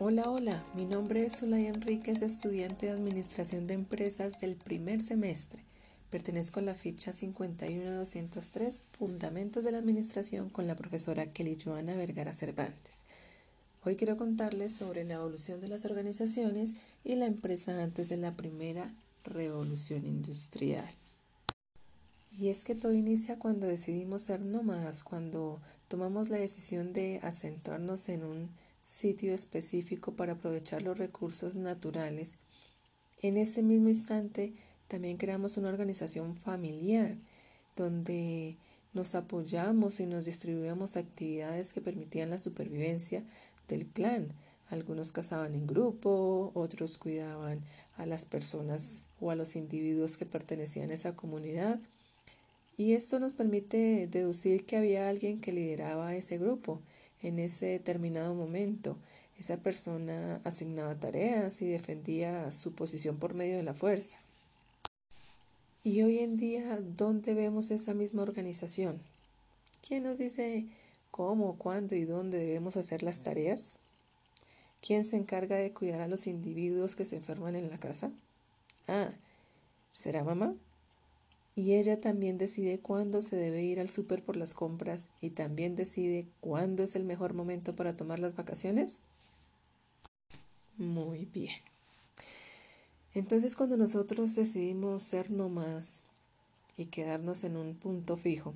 Hola, hola, mi nombre es Zulay Enríquez, estudiante de Administración de Empresas del primer semestre. Pertenezco a la ficha 51203, Fundamentos de la Administración, con la profesora Kelly Joana Vergara Cervantes. Hoy quiero contarles sobre la evolución de las organizaciones y la empresa antes de la primera revolución industrial. Y es que todo inicia cuando decidimos ser nómadas, cuando tomamos la decisión de asentarnos en un sitio específico para aprovechar los recursos naturales. En ese mismo instante también creamos una organización familiar donde nos apoyamos y nos distribuíamos actividades que permitían la supervivencia del clan. Algunos cazaban en grupo, otros cuidaban a las personas o a los individuos que pertenecían a esa comunidad. Y esto nos permite deducir que había alguien que lideraba ese grupo en ese determinado momento. Esa persona asignaba tareas y defendía su posición por medio de la fuerza. Y hoy en día, ¿dónde vemos esa misma organización? ¿Quién nos dice cómo, cuándo y dónde debemos hacer las tareas? ¿Quién se encarga de cuidar a los individuos que se enferman en la casa? Ah, ¿será mamá? Y ella también decide cuándo se debe ir al súper por las compras y también decide cuándo es el mejor momento para tomar las vacaciones. Muy bien. Entonces cuando nosotros decidimos ser nómadas y quedarnos en un punto fijo,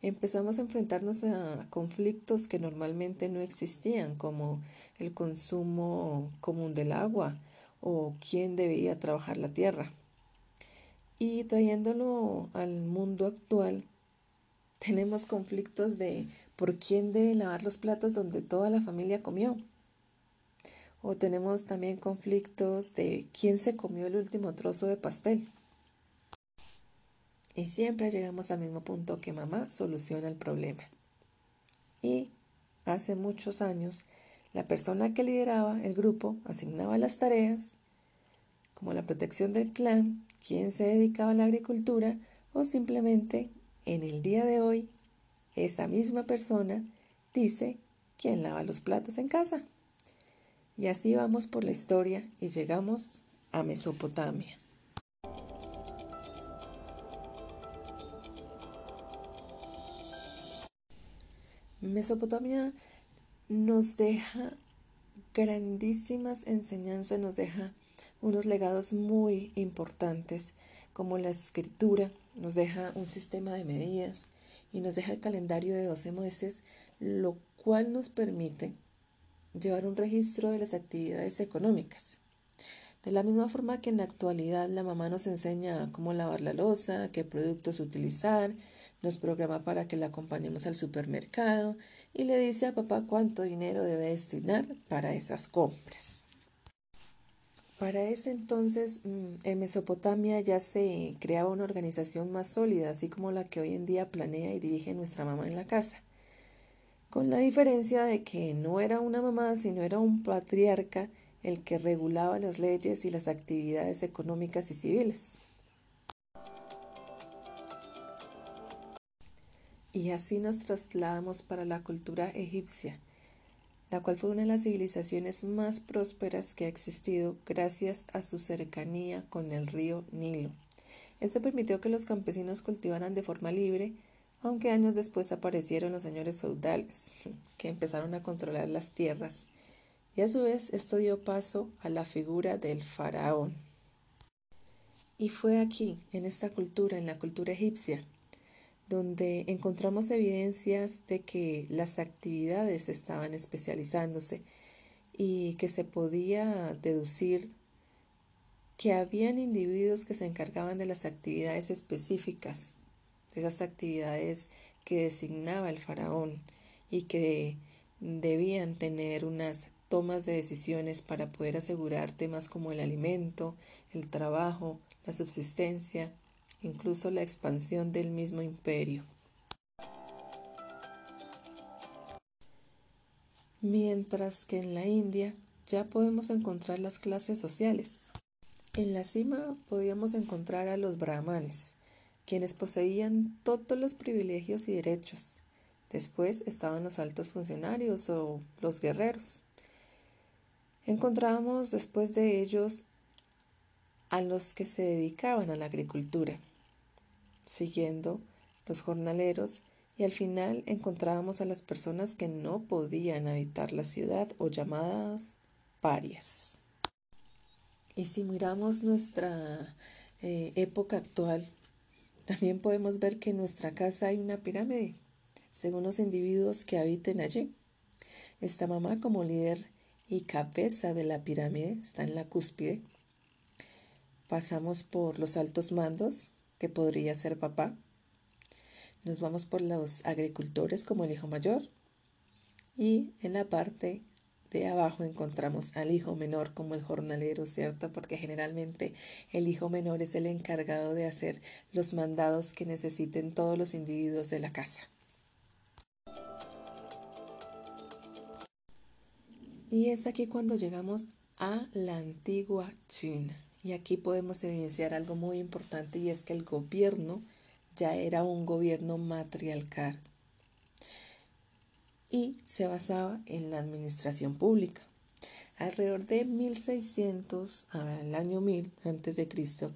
empezamos a enfrentarnos a conflictos que normalmente no existían, como el consumo común del agua o quién debía trabajar la tierra. Y trayéndolo al mundo actual, tenemos conflictos de por quién debe lavar los platos donde toda la familia comió o tenemos también conflictos de quién se comió el último trozo de pastel. Y siempre llegamos al mismo punto que mamá soluciona el problema. Y hace muchos años, la persona que lideraba el grupo asignaba las tareas, como la protección del clan, quién se dedicaba a la agricultura, o simplemente en el día de hoy, esa misma persona dice quién lava los platos en casa. Y así vamos por la historia y llegamos a Mesopotamia. Mesopotamia nos deja grandísimas enseñanzas, nos deja unos legados muy importantes como la escritura, nos deja un sistema de medidas y nos deja el calendario de 12 meses, lo cual nos permite llevar un registro de las actividades económicas. De la misma forma que en la actualidad la mamá nos enseña cómo lavar la losa, qué productos utilizar, nos programa para que la acompañemos al supermercado y le dice a papá cuánto dinero debe destinar para esas compras. Para ese entonces mm, en Mesopotamia ya se creaba una organización más sólida, así como la que hoy en día planea y dirige nuestra mamá en la casa con la diferencia de que no era una mamá, sino era un patriarca el que regulaba las leyes y las actividades económicas y civiles. Y así nos trasladamos para la cultura egipcia, la cual fue una de las civilizaciones más prósperas que ha existido gracias a su cercanía con el río Nilo. Esto permitió que los campesinos cultivaran de forma libre aunque años después aparecieron los señores feudales, que empezaron a controlar las tierras, y a su vez esto dio paso a la figura del faraón. Y fue aquí, en esta cultura, en la cultura egipcia, donde encontramos evidencias de que las actividades estaban especializándose y que se podía deducir que habían individuos que se encargaban de las actividades específicas esas actividades que designaba el faraón y que debían tener unas tomas de decisiones para poder asegurar temas como el alimento, el trabajo, la subsistencia, incluso la expansión del mismo imperio. Mientras que en la India ya podemos encontrar las clases sociales. En la cima podíamos encontrar a los brahmanes, quienes poseían todos los privilegios y derechos. Después estaban los altos funcionarios o los guerreros. Encontramos después de ellos a los que se dedicaban a la agricultura, siguiendo los jornaleros y al final encontrábamos a las personas que no podían habitar la ciudad o llamadas parias. Y si miramos nuestra eh, época actual, también podemos ver que en nuestra casa hay una pirámide, según los individuos que habiten allí. Esta mamá como líder y cabeza de la pirámide está en la cúspide. Pasamos por los altos mandos, que podría ser papá, nos vamos por los agricultores como el hijo mayor y en la parte de abajo encontramos al hijo menor como el jornalero, ¿cierto? Porque generalmente el hijo menor es el encargado de hacer los mandados que necesiten todos los individuos de la casa. Y es aquí cuando llegamos a la antigua China. Y aquí podemos evidenciar algo muy importante y es que el gobierno ya era un gobierno matriarcal y se basaba en la administración pública. Alrededor de 1600, al año 1000 antes de Cristo,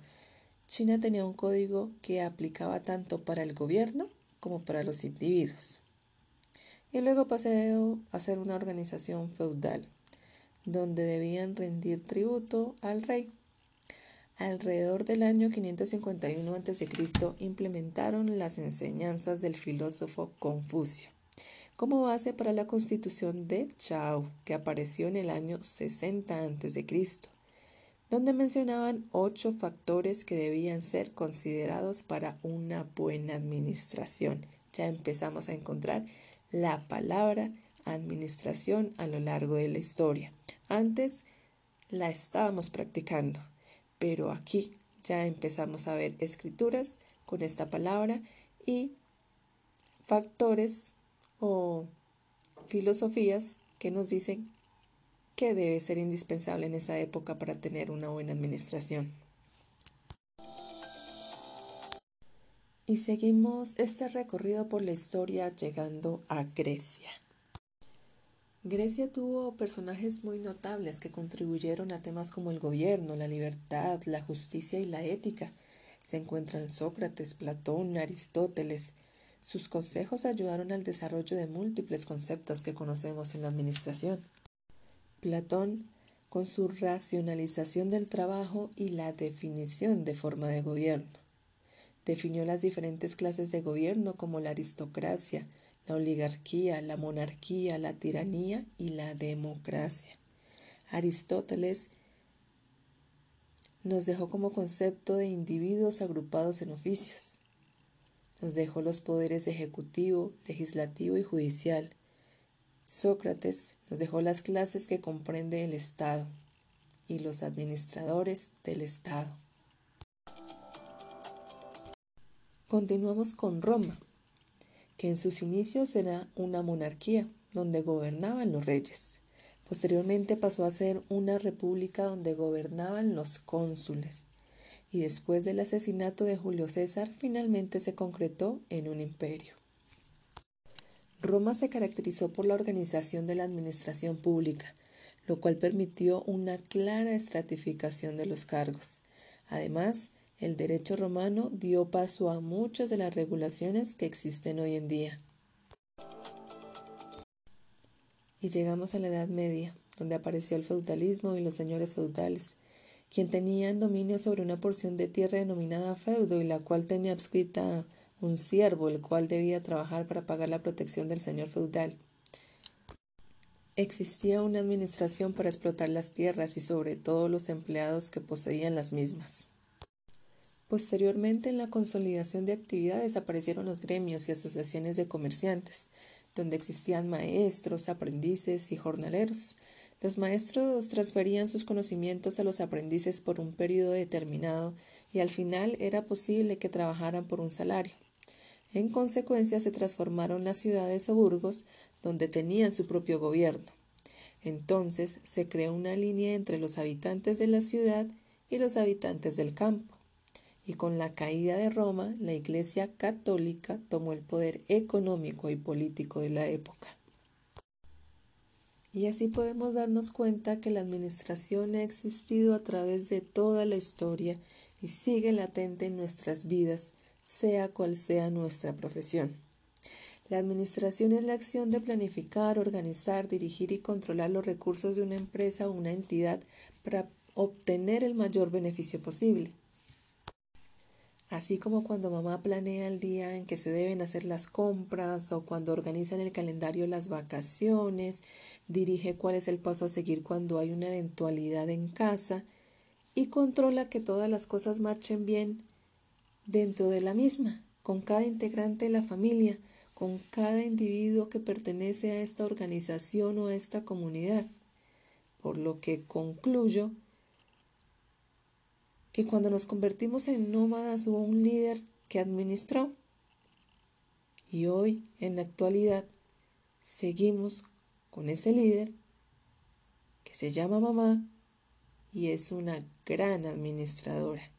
China tenía un código que aplicaba tanto para el gobierno como para los individuos. Y luego pasó a ser una organización feudal, donde debían rendir tributo al rey. Alrededor del año 551 a.C. implementaron las enseñanzas del filósofo Confucio como base para la constitución de Chao, que apareció en el año 60 a.C., donde mencionaban ocho factores que debían ser considerados para una buena administración. Ya empezamos a encontrar la palabra administración a lo largo de la historia. Antes la estábamos practicando pero aquí ya empezamos a ver escrituras con esta palabra y factores o filosofías que nos dicen que debe ser indispensable en esa época para tener una buena administración. Y seguimos este recorrido por la historia llegando a Grecia. Grecia tuvo personajes muy notables que contribuyeron a temas como el gobierno, la libertad, la justicia y la ética. Se encuentran Sócrates, Platón, Aristóteles. Sus consejos ayudaron al desarrollo de múltiples conceptos que conocemos en la administración. Platón, con su racionalización del trabajo y la definición de forma de gobierno. Definió las diferentes clases de gobierno como la aristocracia, la oligarquía, la monarquía, la tiranía y la democracia. Aristóteles nos dejó como concepto de individuos agrupados en oficios. Nos dejó los poderes ejecutivo, legislativo y judicial. Sócrates nos dejó las clases que comprende el Estado y los administradores del Estado. Continuamos con Roma que en sus inicios era una monarquía donde gobernaban los reyes. Posteriormente pasó a ser una república donde gobernaban los cónsules. Y después del asesinato de Julio César, finalmente se concretó en un imperio. Roma se caracterizó por la organización de la administración pública, lo cual permitió una clara estratificación de los cargos. Además, el derecho romano dio paso a muchas de las regulaciones que existen hoy en día. Y llegamos a la Edad Media, donde apareció el feudalismo y los señores feudales, quien tenían dominio sobre una porción de tierra denominada feudo y la cual tenía adscrita un siervo, el cual debía trabajar para pagar la protección del señor feudal. Existía una administración para explotar las tierras y sobre todo los empleados que poseían las mismas. Posteriormente, en la consolidación de actividades aparecieron los gremios y asociaciones de comerciantes, donde existían maestros, aprendices y jornaleros. Los maestros transferían sus conocimientos a los aprendices por un periodo determinado y al final era posible que trabajaran por un salario. En consecuencia se transformaron las ciudades o burgos donde tenían su propio gobierno. Entonces se creó una línea entre los habitantes de la ciudad y los habitantes del campo y con la caída de Roma, la Iglesia católica tomó el poder económico y político de la época. Y así podemos darnos cuenta que la administración ha existido a través de toda la historia y sigue latente en nuestras vidas, sea cual sea nuestra profesión. La administración es la acción de planificar, organizar, dirigir y controlar los recursos de una empresa o una entidad para obtener el mayor beneficio posible. Así como cuando mamá planea el día en que se deben hacer las compras o cuando organiza en el calendario las vacaciones, dirige cuál es el paso a seguir cuando hay una eventualidad en casa y controla que todas las cosas marchen bien dentro de la misma, con cada integrante de la familia, con cada individuo que pertenece a esta organización o a esta comunidad. Por lo que concluyo que cuando nos convertimos en nómadas hubo un líder que administró. Y hoy, en la actualidad, seguimos con ese líder que se llama mamá y es una gran administradora.